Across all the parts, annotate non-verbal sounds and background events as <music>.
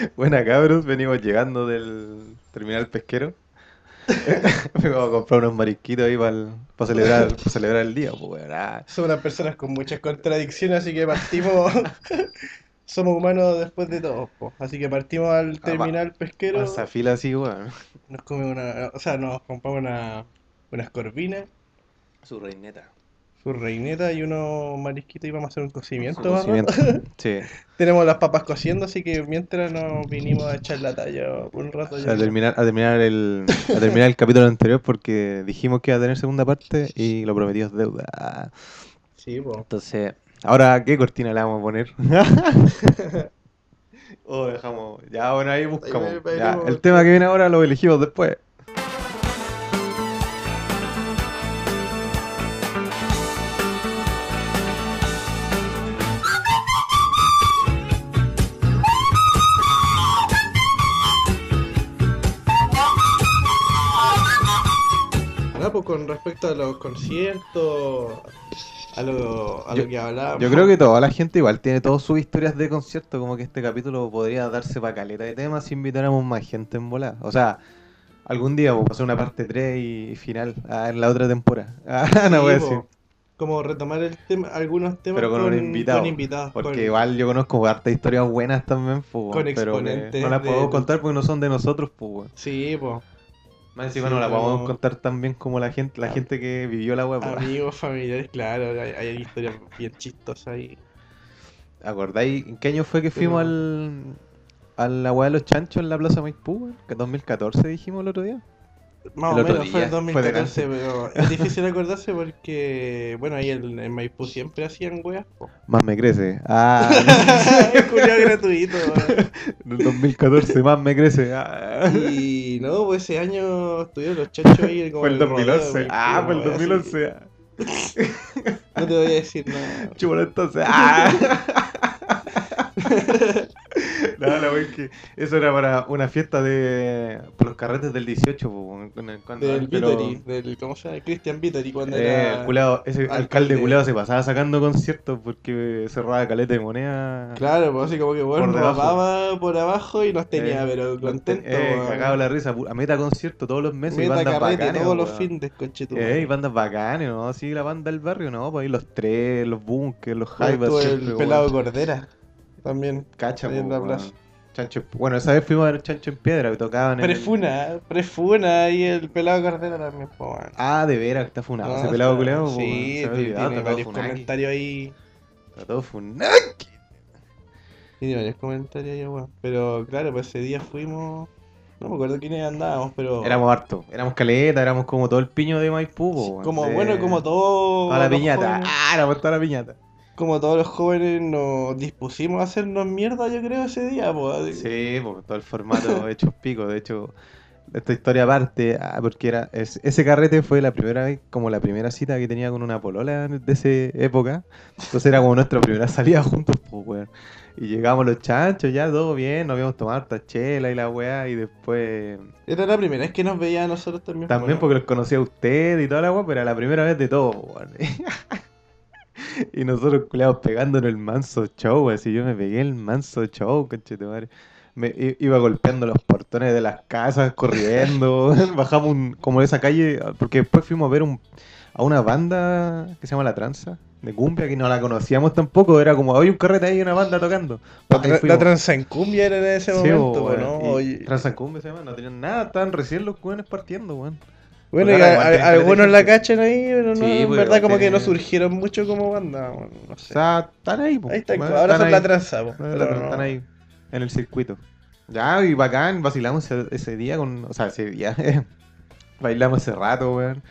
<laughs> Buena cabros, venimos llegando del terminal pesquero. <laughs> Vengo a comprar unos marisquitos ahí para celebrar, pa celebrar el día. Pues. Ah, Somos unas personas con muchas contradicciones, así que partimos. <laughs> Somos humanos después de todo, po. Así que partimos al terminal pesquero. esa fila así, weón. Nos comemos una. O sea, nos compramos una, unas corvinas, Su reineta. Su reineta y unos marisquitos y vamos a hacer un cocimiento. <laughs> Sí. Tenemos las papas cociendo, así que mientras nos vinimos a echar la talla por un rato. ya. A terminar, a terminar el, a terminar el capítulo anterior porque dijimos que iba a tener segunda parte y lo prometido es deuda. Sí, po. Entonces, ahora, ¿qué cortina le vamos a poner? <laughs> <laughs> o dejamos. Ya, bueno, ahí buscamos. Ahí Ya, el tema que viene ahora lo elegimos después. Con respecto a los conciertos, a lo, a Yo- lo que hablábamos. Yo creo que toda la gente igual tiene todas sus historias de concierto, como que este capítulo podría darse para caleta de temas si invitáramos más gente en volada. O sea, algún día vamos a hacer una parte 3 y final ah, en la otra temporada. <laughs> Ah, no voy a Sí, decir. Como retomar el tema, algunos temas Pero con invitado, con invitados, Porque con- igual yo conozco hartas historias buenas también, pues, pero que exponentes no las podemos de- contar porque no son de nosotros, pues. Sí, pues. Más encima Sí, no la pero- podemos contar tan bien como la gente, la gente que vivió la web. Amigos, familiares, claro, hay, hay historias bien chistosas ahí. ¿Acordáis en qué año fue que Pero- fuimos al, a la weá de los chanchos en la Plaza Maipú? Que 2014 dijimos el otro día. Más El o menos fue en fue 2014, pero es difícil acordarse porque, bueno, ahí en, en Maipú siempre hacían weas. Más me crece. Ah, <laughs> Culiao gratuito, <laughs> en el 2014 más me crece. Ah. Y no, pues ese año estuvieron los chachos ahí <laughs> como Fue el en rodeo, 2011. muy Ah, fue el feo, así. 2011. ah. No te voy a decir nada. <laughs> Chúpalo entonces. Ah. <laughs> <laughs> No, la wea es que eso era para una fiesta de. por los carretes del 18, po, cuando- Del pero- del, ¿cómo se llama? Christian Vittori cuando Eh, era... culado- ese alcalde, alcalde. culado se pasaba sacando conciertos porque cerraba caleta de moneda. Claro, pues así como que bueno, Por por abajo y nos tenía, Eh, pero contento. te- eh, la risa, a meta concierto todos los meses y Meta bandas carrete bacanes. todos los fines, conchetumare. Eh, y bandas bacanes, ¿no? Así la banda del barrio, ¿no? Pues ahí los tres, los bunkers, los Bueno, siempre, el pelado Cordera también. Cacha, po. Chancho, bueno, esa vez fuimos a ver Chancho en Piedra, que tocaban en. el- Prefuna, prefuna y el pelado Cordera también, bueno. Ah, de veras, está funado. No, ese pelado culeado, po, Sí, me tiene, varios comentarios ahí. Está todo funaki. Tiene varios comentarios ahí, weón. Pero claro, pues ese día fuimos. No me acuerdo quiénes andábamos, pero. Éramos hartos, éramos caleta, éramos como todo el piño de Maipú, po, Sí, como bueno, como todo. Toda la piñata. Ah, éramos toda la piñata. Como todos los jóvenes nos dispusimos a hacernos mierda, yo creo, ese día, pues. Sí, por todo el formato <laughs> hecho pico. De hecho, esta historia aparte, ah, porque era es- ese carrete fue la primera vez, como la primera cita que tenía con una polola de esa época. Entonces era como nuestra primera salida <laughs> juntos, pues, weón. Y llegamos los chanchos, ya todo bien, nos habíamos tomado harta chela y la weá, y después. Era la primera vez que nos veía a nosotros también. También bueno. porque los conocía a usted y toda la weá, pero era la primera vez de todo, weón. <laughs> <laughs> Y nosotros culeados pegándonos el manso show, así yo me pegué el manso show, conchetumare. Me iba golpeando los portones de las casas, corriendo, <laughs> bajamos un- como de esa calle, porque después fuimos a ver un, a una banda que se llama La Tranza, de cumbia, que no la conocíamos tampoco, era como, había un carrete ahí y una banda tocando. La, la tranza en cumbia era en ese Sí, momento, weón, ¿no? Oye, Tranza en cumbia se llama, no tenían nada, estaban recién los jóvenes partiendo, weón. bueno, y a- a- tienen algunos la cachan ahí, pero no, Sí, en pues, verdad como que no surgieron mucho como banda, bueno, no O sea, están ahí, po, ahí está, weón, ahora están son ahí. la tranza, po, Están, pero no- están ahí en el circuito. Ya, y bacán, vacilamos ese, ese día con. O sea, ese día. <laughs> bailamos ese rato, weón.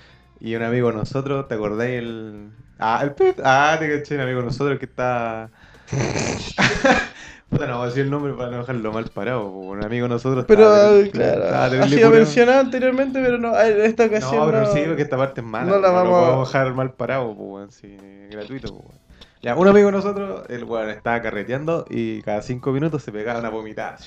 Y un amigo de nosotros, ¿te acordáis el. Ah, el Pep? Ah, te caché, un amigo de nosotros que está. <laughs> Puta, no voy a decir el nombre para no dejarlo mal parado. po, Un amigo de nosotros. Pero, estaba claro, estaba ha <laughs> sido mencionado anteriormente, pero no, en esta ocasión No, pero no- sí, porque esta parte es mala. no la lo vamos a- podemos dejar mal parado, pues, sí, gratuito, pues. Ya, un amigo de nosotros, el weón estaba carreteando y cada cinco minutos se pegaba una vomitada.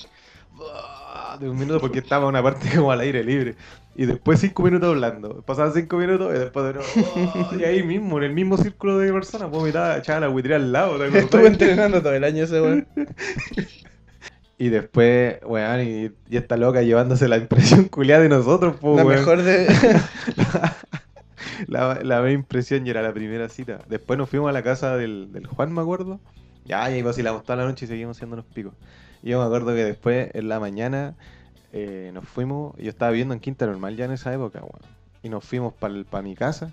Buah, De un minuto porque estaba una parte como al aire libre. Y después cinco minutos hablando. Pasaban cinco minutos y después de nuevo. buah, <laughs> Y ahí mismo, en el mismo círculo de personas, vomitaba, echaba la buitría al lado. Estuve entrenando todo el año ese weón. <laughs> Y después, weón, y, y esta loca llevándose la impresión culiada de nosotros, pues, La weón. mejor de. <laughs> La, la impresión y era la primera cita. Después nos fuimos a la casa del, del Juan, me acuerdo. Ya, y ahí vacilamos toda la noche y seguimos haciendo los picos. Yo me acuerdo que después, en la mañana, eh, nos fuimos. Yo estaba viviendo en Quinta Normal ya en esa época, weón. Y nos fuimos para mi casa.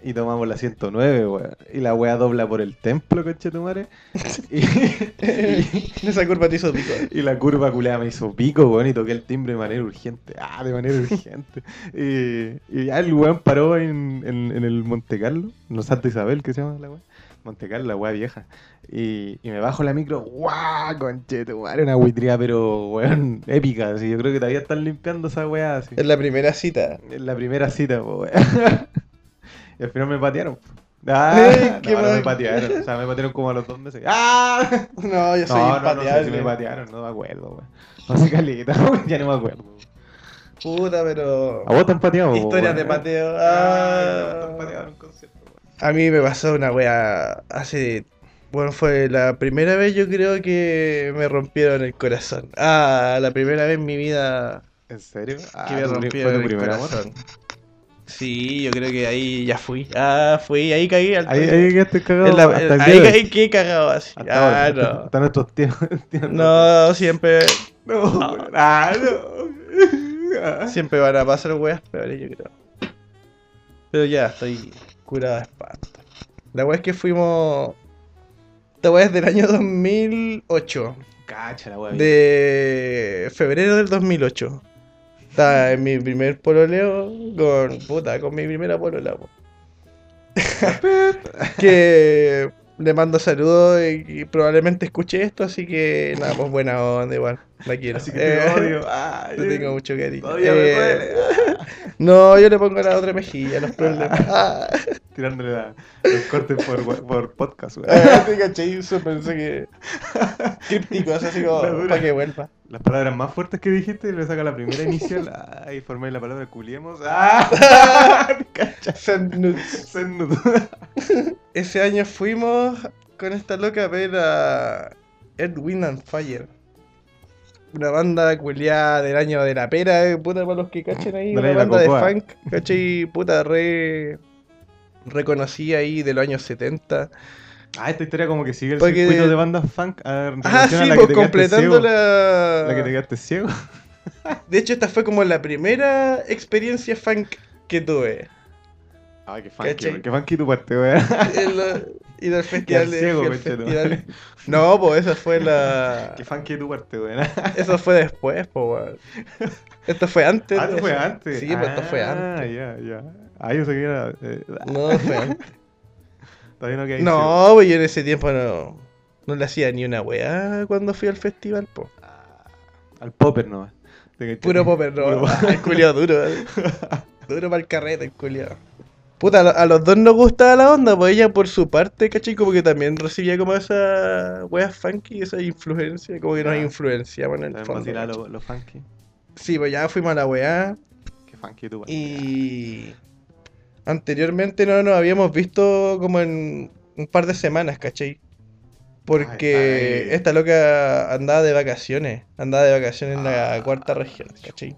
Y tomamos la 109, weón. Y la weá dobla por el templo, coche tu madre. <laughs> Y, y- <laughs> Esa curva te hizo pico. y la curva culeada me hizo pico, weón, y toqué el timbre de manera urgente. Ah, de manera urgente. Y, y ya el weón paró en, en, en el Monte Carlo, no Santa Isabel, que se llama la weá. Monte Carlo, la weá vieja. Y, y me bajo la micro, ¡guau! Conchete, madre, una buitría, pero weón, épica. Así, yo creo que todavía están limpiando esa weá así. Es la primera cita. En la primera cita, weón. <laughs> Y al final me patearon. Ah, <laughs> no, no me patearon. O sea, me patearon como a los dos meses. ¡Ah! <laughs> No, yo soy No, no, no sé si me patearon, no me acuerdo, weón. Hace caleta, weón, ya no me acuerdo. Puta, pero. ¿A vos te han pateado? Historias de pateo. Ah. no, te han pateado en un concierto, weón. A mí me pasó una wea hace. Bueno, fue la primera vez yo creo que me rompieron el corazón. Ah, la primera vez en mi vida ¿En serio? Ah, que me ¿tu pri- rompieron ¿Fue tu el amor? corazón. Sí, yo creo que ahí ya fui. Ah, fui, ahí caí al Ahí, ahí quedaste cagado En la- hasta el ahí caí que cagado así. Hasta Ah, ahora, no. <laughs> Hasta nuestros tíos. <laughs> tíos- No, siempre, No, weón. Ah, no. <laughs> Ah. siempre van a pasar weas peores, yo creo. Pero ya, estoy curado de espanto. La wea es que fuimos. Esta wea es del año 2008. Cacha la weá. De febrero del 2008. Estaba en mi primer pololeo con. Puta, con mi primera polola. po. <laughs> que le mando saludos y, y probablemente escuche esto, así que nada, pues buena onda igual. La quiero. Así que te Eh, odio. <laughs> Ah, Le tengo mucho cariño. Eh. <laughs> No, yo le pongo la otra mejilla, los problemas. Ah, <laughs> Tirándole la- los cortes por, por podcast, weón. ah, te caché, eso pensé que. Crípticos, así como. Para que vuelva. Las palabras más fuertes que dijiste, le saca la primera inicial. <laughs> Ay, formé la palabra culiemos. ¡Ah! <laughs> Cacha. Send nudes. Send nude. <laughs> Ese año fuimos con esta loca a ver a Edwin and Fire. Una banda culiada del año de la pera, eh, puta, para los que cachen ahí. Del Una banda de funk, ¿cachai? Puta, re. Reconocida ahí de los años 70. Ah, esta historia como que sigue el Porque- circuito de bandas funk. ah, en Ah, a sí, la que pues te quedaste completando ciego. la. La que te quedaste ciego. De hecho, esta fue como la primera experiencia funk que tuve. Ay, qué funky, qué funky tu parte, weón. El, ir al festival de. ciego, festival. No, pues esa fue la. Qué funky tu parte, weón. Eso fue después, pues, weón. Esto fue antes. Ah, esto fue antes. Sí, pues esto fue Ah, antes. ya, ya. Ah, yo sé que era. eh, No, fue antes. Todavía no quedé No, pues yo en ese tiempo no. No le hacía ni una weá cuando fui al festival, po. Al popper nomás. Puro popper, no. Puro Ah, El culiao duro, eh. <laughs> Duro para el carrete, el culiao. Puta, a lo- a los dos nos gustaba la onda, pues ella por su parte, ¿cachai? Como que también recibía como esa weas funky, esa influencia, como que nos Ah. influenciaban en el También fondo. lo, lo funky. Sí, pues ya fuimos a la weá. Qué funky tu. Y anteriormente no nos habíamos visto como en un par de semanas, ¿cachai? Porque Ay, ay. esta loca andaba de vacaciones, andaba de vacaciones en la Ah, cuarta región, ¿cachai?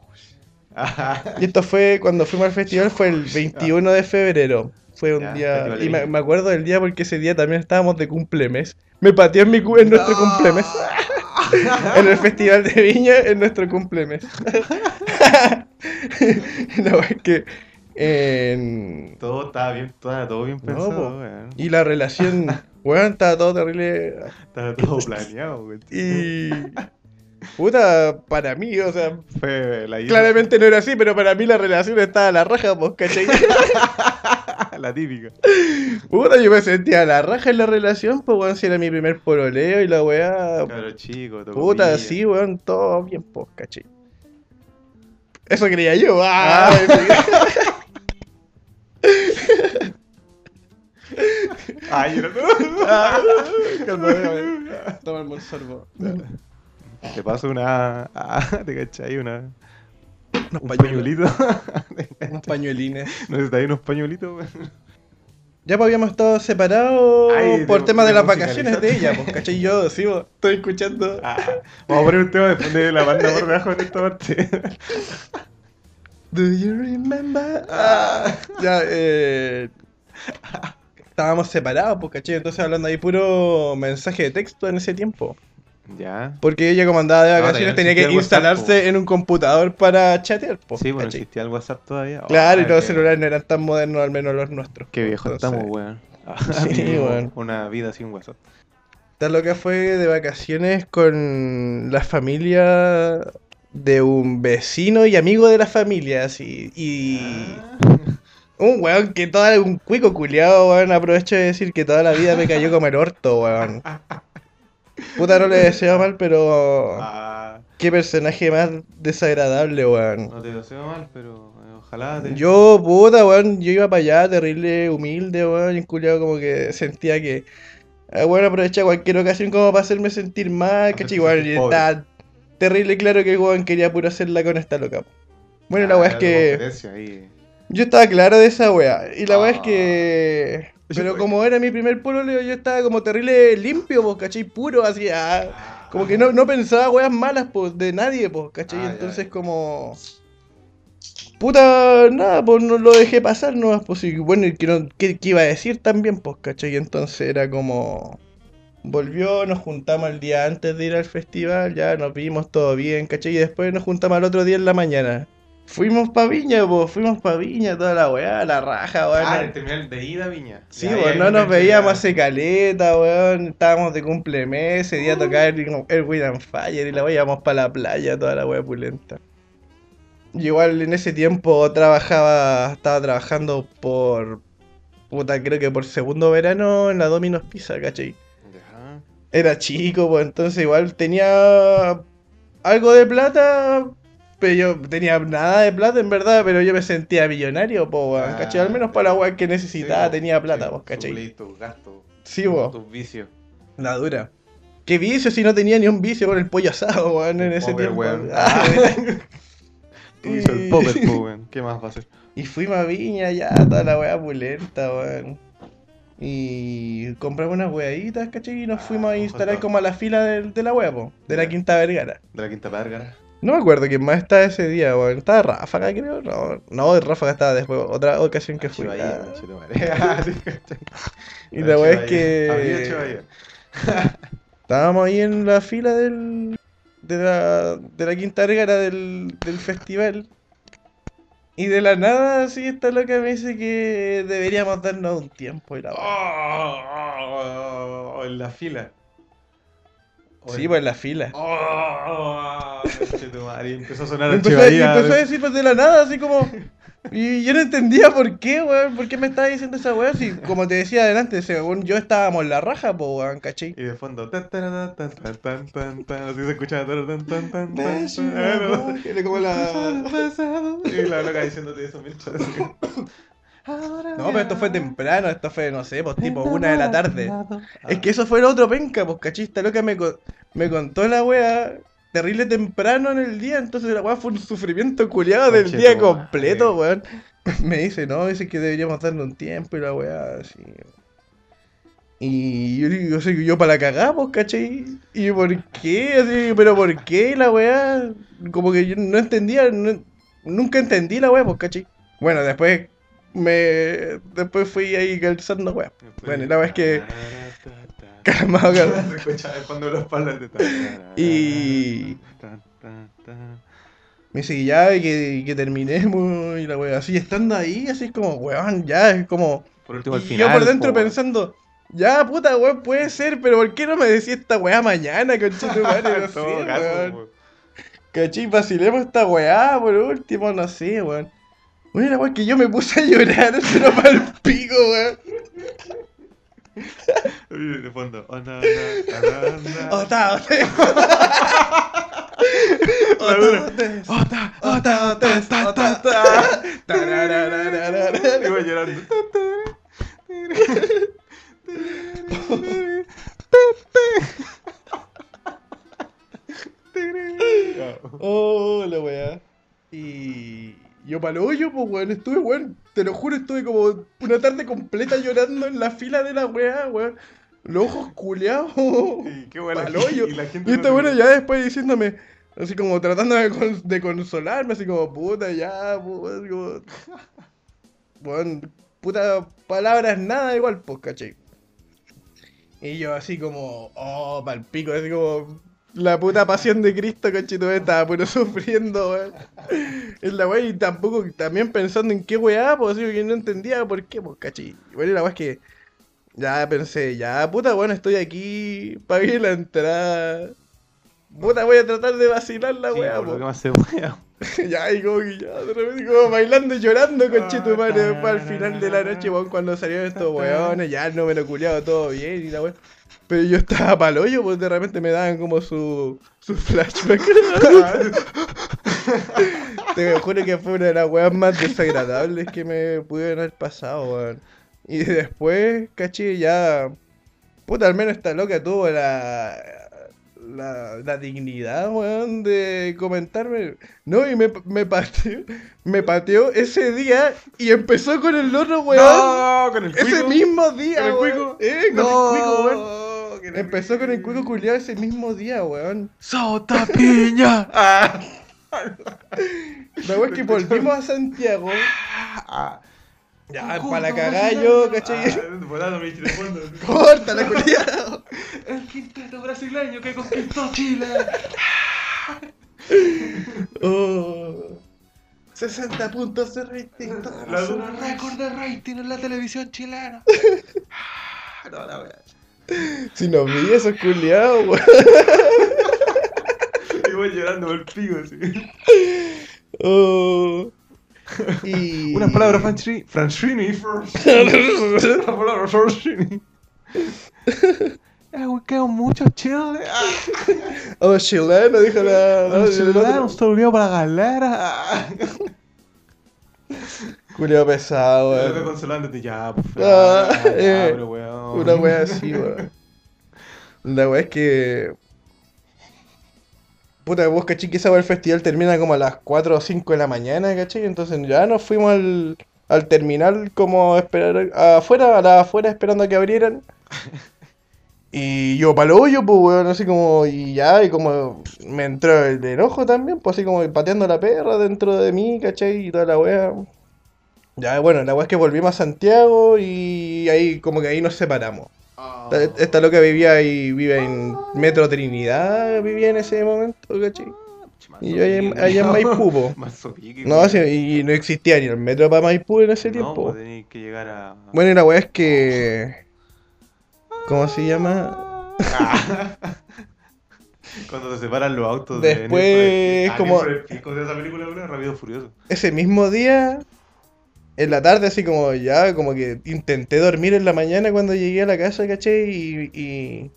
Ajá. Y esto fue cuando fuimos al festival, fue el 21 de febrero. Fue un Ya, día. Y me acuerdo del día porque ese día también estábamos de cumplemes. Me pateó en, mi, cu- en nuestro cumplemes. <laughs> en el festival de Viña, en nuestro cumplemes. <laughs> no, es que. En- Todo estaba bien, estaba todo bien pensado, weón. Y la relación, <laughs> weón, estaba todo terrible. Estaba todo planeado, weón. <laughs> Y. Puta, para mí, o sea, Fue la claramente no era así, pero para mí la relación estaba a la raja, pues, ¿cachai? <laughs> la típica. Puta, yo me sentía a la raja en la relación, pues, weón, si era mi primer pololeo y la weá. Cabro chico, tocó Puta, pilla. sí, weón, todo bien, pues, ¿cachai? Eso quería yo, ah, Ay, yo no. Déjame. Tomarme un sorbo. Te paso una. Ah, <laughs> te cachai, una. Unos Un pañuelos. pañuelito. <laughs> Unos pañuelines. ¿No está ahí unos pañuelitos? Ya pues habíamos estado separados Ay, por temas de las vacaciones de ella, pues, ¿cachai? Yo, sí, pues, estoy escuchando. Ah, vamos a poner un tema después de la banda por debajo en esta parte. Do you remember? Ah, ya, eh. Estábamos separados, pues, ¿cachai? Entonces hablando ahí puro mensaje de texto en ese tiempo. ya. Porque ella, como andaba de vacaciones, no tenía que WhatsApp, instalarse en un computador para chatear, pues, Sí, bueno, ¿cachai? existía el WhatsApp todavía. Claro, y Ah, los celulares no eran tan modernos, al menos los nuestros. Qué viejo Entonces, estamos, weón. <laughs> Sí, Vivimos weón. Una vida sin WhatsApp. Esta loca fue de vacaciones con la familia de un vecino y amigo de la familia, así. Y un weón que toda un cuico culiado, weón. Aprovecho de decir que toda la vida me cayó como el orto, weón. Puta, no le deseo mal, pero Ah, qué personaje más desagradable, weón. no te deseo mal, pero eh, ojalá te... Yo, puta, weón, yo iba para allá, terrible, humilde, weón, y culiado como que sentía que, ah, bueno, aprovechaba cualquier ocasión como para hacerme sentir mal, ¿cachai? Igual, y está terrible claro que el weón quería puro hacerla con esta loca. Bueno, la Ah, weá es que ahí. Yo estaba claro de esa weá, y la weá es Ah. que... Pero como era mi primer pololeo, yo estaba como terrible limpio, pues, ¿cachai? Puro, así, ah, como que no, no pensaba weas malas pues, de nadie, pues, ¿cachai? Ah, Entonces ya. como... Puta, nada, pues no lo dejé pasar nomás, pues y bueno, y que, no- que iba a decir también, pues, ¿cachai? Entonces era como... Volvió, nos juntamos el día antes de ir al festival, ya nos vimos todo bien, ¿cachai? Y después nos juntamos al otro día en la mañana. Fuimos pa' Viña, pues, fuimos pa' Viña, toda la weá, la raja, weón. Ah, el terminal de ida, Viña. Sí, pues no nos veíamos hace caleta, weón. Estábamos de cumplemes, ese día tocaba el, el Wind Fire y la weá íbamos para la playa, toda la weá pulenta. Y igual en ese tiempo trabajaba, estaba trabajando por, puta, creo que por segundo verano en la Domino's Pizza, ¿cachai? Era chico, pues entonces igual tenía algo de plata, pero yo tenía nada de plata en verdad, pero yo me sentía millonario, weón, Ah, ¿cachai? Al menos para la weá que necesitaba po, tenía plata, sí, pues, ¿cachai? tus gastos, Sí, vos. tus vicios. La dura. ¿Qué vicio si no tenía ni un vicio con el pollo asado, weón, en ese popper, tiempo? weón. <laughs> Ah, <laughs> hizo el popper, po, weón. ¿Qué más va a hacer? y fuimos a Viña ya, toda la weá pulenta, weón. Y compramos unas weaditas, ¿cachai? Y nos Ah, fuimos a instalar como a la fila de, de la wea, po, de la. Quinta Vergara. De la Quinta Pérgara. No me acuerdo quién más estaba ese día, weón. Estaba Ráfaga, creo. No, no, Ráfaga estaba después, otra ocasión que fui. Chivaya, Ah, conchetumare. <laughs> <laughs> Ah. Y la weá es que. <laughs> Estábamos ahí en la fila del, de, la, de la Quinta Vergara del, del festival. Y de la nada, así, esta loca me dice que deberíamos darnos un tiempo. Y la weá. Oh, oh, en la fila. Sí, pues en la fila. Oh, empezó a sonar Empezó, a- empezó a decir pues de la nada, así como. Y yo no entendía por qué, weón. ¿Por qué me estaba diciendo esa weá? Si, como te decía adelante, según yo estábamos en la raja, pues, weón, ¿cachai? Y de fondo, tan, tan, tan, tan, tan, tan, tan, así se escuchaba, tan, tan, tan, tan, tan, como la. Y la loca diciéndote eso No, pero esto fue temprano, esto fue, no sé, pues tipo una de la tarde. Es que eso fue el otro penca, pues cachista loca me, co- me contó la wea terrible temprano en el día, entonces la wea fue un sufrimiento culiado del día completo, weón. <laughs> Me dice, no, dice que deberíamos darle un tiempo y la wea así. Y yo digo, yo para la cagada, pues, ¿cachai? ¿Y por qué? Así, pero ¿por qué la weá? Como que yo no entendía, no- nunca entendí la weá, pues, ¿cachai? Bueno, después me después fui ahí calzando weá. Bueno, la verdad es que- <laughs> Calmado, calmado. Se escuchaba de fondo los parlantes. Y- Me dice que ya, y que, que terminemos y la weá. Así estando ahí, así es como, weón, ya, es como. Por último, al final. yo por dentro po, pensando, ya puta weón, puede ser, pero ¿por qué no me decís esta weá mañana, conchetumare? <laughs> No En sé, weón. po. ¿Cachai? Vacilemos esta weá, por último, no sé, weón. Bueno, es que yo me puse a llorar, pero para el pico, weón. De fondo. Oh, no, no, no, no. Ota, ota. Ota, ota, ota, ota, ota. Iba llorando. Oh, la para el hoyo, pues weón, estuve, weón, te lo juro, estuve como una tarde completa llorando en la fila de la weá, weón. Los ojos culeados. <laughs> Y qué bueno. Pa'l hoyo. Y la gente Y no este bueno ya después diciéndome, así como tratando de, con- de consolarme, así como, puta, ya, puta, así como... <laughs> Bueno, puta, palabras nada igual, pues, caché. Y yo así como, oh, palpico, así como... La puta pasión de Cristo, cachito, estaba puro sufriendo, weón. En la weá, y tampoco, también pensando en qué weá, pues, así que no entendía por qué, pues, caché. Bueno, la weá es que ya pensé, ya, puta, bueno, estoy aquí, pagué la entrada. Puta, voy a tratar de vacilar la Sí, weá, lo que más se pueda. <laughs> Ya, y como que ya, de repente, como bailando y llorando, Ah, conchito madre, después al final de la noche, weón, cuando salieron estos weones, ya el número culiado, todo bien y la weá. Pero yo estaba pa'l hoyo, pues de repente me daban como su, su flashback. <laughs> Te juro que fue una de las weas más desagradables que me pudieron haber pasado, weón. Y después, caché, ya. Puta, al menos esta loca tuvo la. La, la dignidad, weón, de comentarme. No, y me, me pateó. Me pateó ese día y empezó con el otro, weón. No, con el ese cuico. mismo día, ¿Con el weón. cuico? Eh, con No, el cuico, weón. Empezó con el cuico culiado ese mismo día, weón. ¡Sota piña! <laughs> Ah. <laughs> La weón es que volvimos a Santiago. Ah. Ya, para la cagada yo, ¿cachai? Ah, volando mi chile fondo. <laughs> Corta la culiada. El quinteto brasileño que conquistó Chile. Oh. 60 puntos de rating. La dura récord de rating en la televisión chilena. No, la wea. Si no vi esos culiados, weón. Y voy llorando por el pico, así. Oh. <laughs> Y... Unas palabras Franchini. Franchini <laughs> first. Unas palabras Franchini. Eh, we quedó mucho chile. Oh, chileno, dijo la... Un otro. se olvidó para la galera. Culiao pesado, weón. consolándote ya, pues. Ah, eh, weón. Una wea así, weón. La wea es que. Puta, vos cachai que esa wea del festival termina como a las 4 o 5 de la mañana, cachai. Entonces ya nos fuimos al, al terminal como a esperar afuera, a la afuera esperando a que abrieran. <laughs> Y yo pa'l hoyo, pues weón, así como, y ya, y como me entró el enojo también, pues así como pateando la perra dentro de mí, cachai, y toda la wea. Ya, bueno, la wea es que volvimos a Santiago y ahí como que ahí nos separamos. Ah. Esta, esta loca vivía ahí, vive en Metro Trinidad, vivía en ese momento, ¿cachai? Y yo allá en- allá en <laughs> Maipú, po. No, sí, y no existía ni el metro para Maipú en ese No, tiempo. pues tenías que llegar a. Bueno, y la weá es que... ¿Cómo se llama? Ah. <laughs> Cuando se separan los autos Después, de. Ah, como- de esa película, Rápido Furioso. Ese mismo día, en la tarde, así como ya, como que intenté dormir en la mañana cuando llegué a la casa, ¿cachai? Y, y,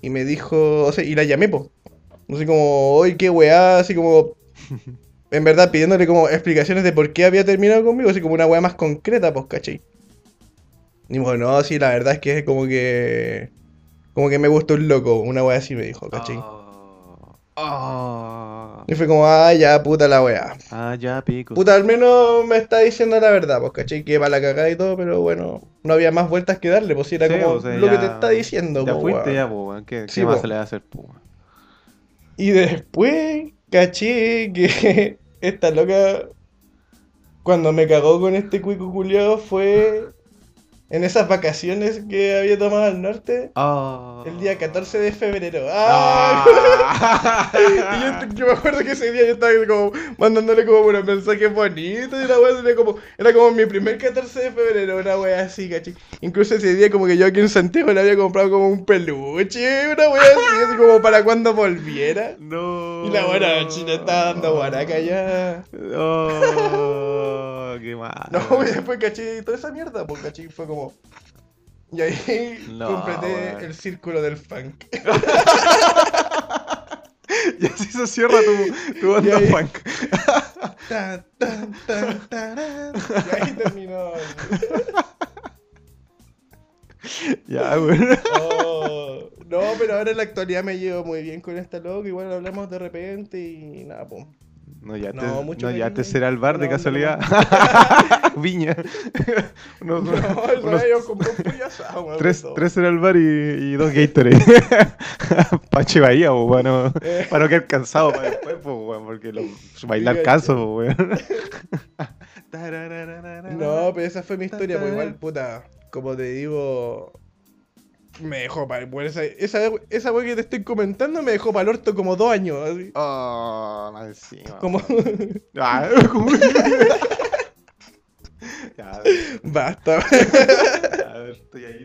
y me dijo, o sea, y la llamé, po. Así como, oye, qué weá, así como, <laughs> en verdad pidiéndole como explicaciones de por qué había terminado conmigo, así como una weá más concreta, pues, ¿cachai? Y me dijo, no, sí, la verdad es que es como que, como que me gustó un loco, una weá así me dijo, ¿cachai? Ah. Ah. Y fue como, ah, ya, puta la weá. Ah, ya, pico. Puta, al menos me está diciendo la verdad, pues, ¿cachai? Que va la cagada y todo, pero bueno, no había más vueltas que darle, pues si era Sí, como o sea, lo que te está diciendo, Ya po, fuiste, ya, weón. ¿Qué, Sí, qué más po. se le va a hacer, po? Y después, caché que <laughs> esta loca, cuando me cagó con este cuico culiao, fue en esas vacaciones que había tomado al norte, Ah. el día 14 de febrero. ¡Ah! Ah. <laughs> Y yo, yo me acuerdo que ese día yo estaba como mandándole como unos mensajes bonitos y la wea era como, era como mi primer 14 de febrero, una wea así, caché. Incluso ese día como que yo aquí en Santiago le había comprado como un peluche, una wea así, así como para cuando volviera. No. Y la buena china estaba dando guaraca ya. Oh, qué mal. No, <laughs> y después caché toda esa mierda, pues caché, fue como... Y ahí <laughs> No, completé el círculo del funk. <laughs> Y así se cierra tu, tu banda Y ahí- punk. <laughs> Tan, tan, tan, tarán. Y ahí terminó. Ya, weón. Oh, no, pero ahora en la actualidad me llevo muy bien con esta loca. Igual hablamos de repente y nada, pues. No, ya No, mucho no, ya cariño te ahí. será el bar de casualidad. <laughs> Viña. <laughs> Unos- No, eso unos yo compré un asado, weón, tres, tres será el bar y, y dos Gatorade. <laughs> Pache Bahía, pues, bueno, Eh. para no quedar cansado para después, pues, weón, porque lo, bailar canso, weón. No, pero esa fue mi historia, pues igual, puta, como te digo, me dejó para el esa, esa, esa wea que te estoy comentando me dejó para el orto como dos años, así. Oh, más encima. Como, <laughs> Ah, ¿cómo? <laughs> ya, a ver, basta. <laughs> a ver, estoy ahí.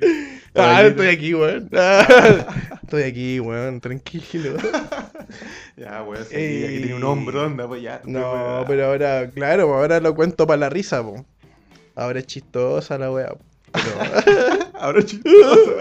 Ah, estoy aquí, weón. Ah, estoy aquí, weón, tranquilo. Ya, weón, aquí, aquí tiene un hombro, onda, pues ya. No, pero ahora, claro, ahora lo cuento para la risa, po. Ahora es chistosa la wea. Pero... <laughs> Ahora chistoso.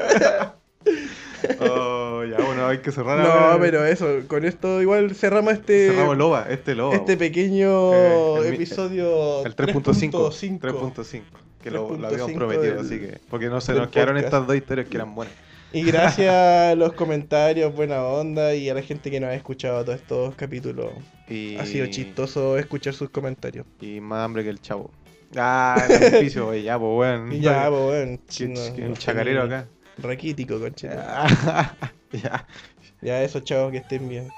<laughs> oh, ya, bueno, hay que cerrar no, pero eso, con esto igual cerramos este, Cerramos loba, este loba. este pequeño Eh, el episodio El 3.5. 3.5. 3.5. Que lo, lo habíamos 3.5 prometido, del- así que. Porque no se nos quedaron podcast. estas dos historias que eran buenas. Y gracias <laughs> a los comentarios, buena onda y a la gente que nos ha escuchado todos estos capítulos. Y... Ha sido chistoso escuchar sus comentarios. Y más hambre que el chavo. Ah, el edificio, güey, ya, pues, weón. <laughs> Ya, pues, weón. No- un chacarero acá. Raquítico, conchito. <laughs> Ya. ya. Ya, eso, chao, que estén bien.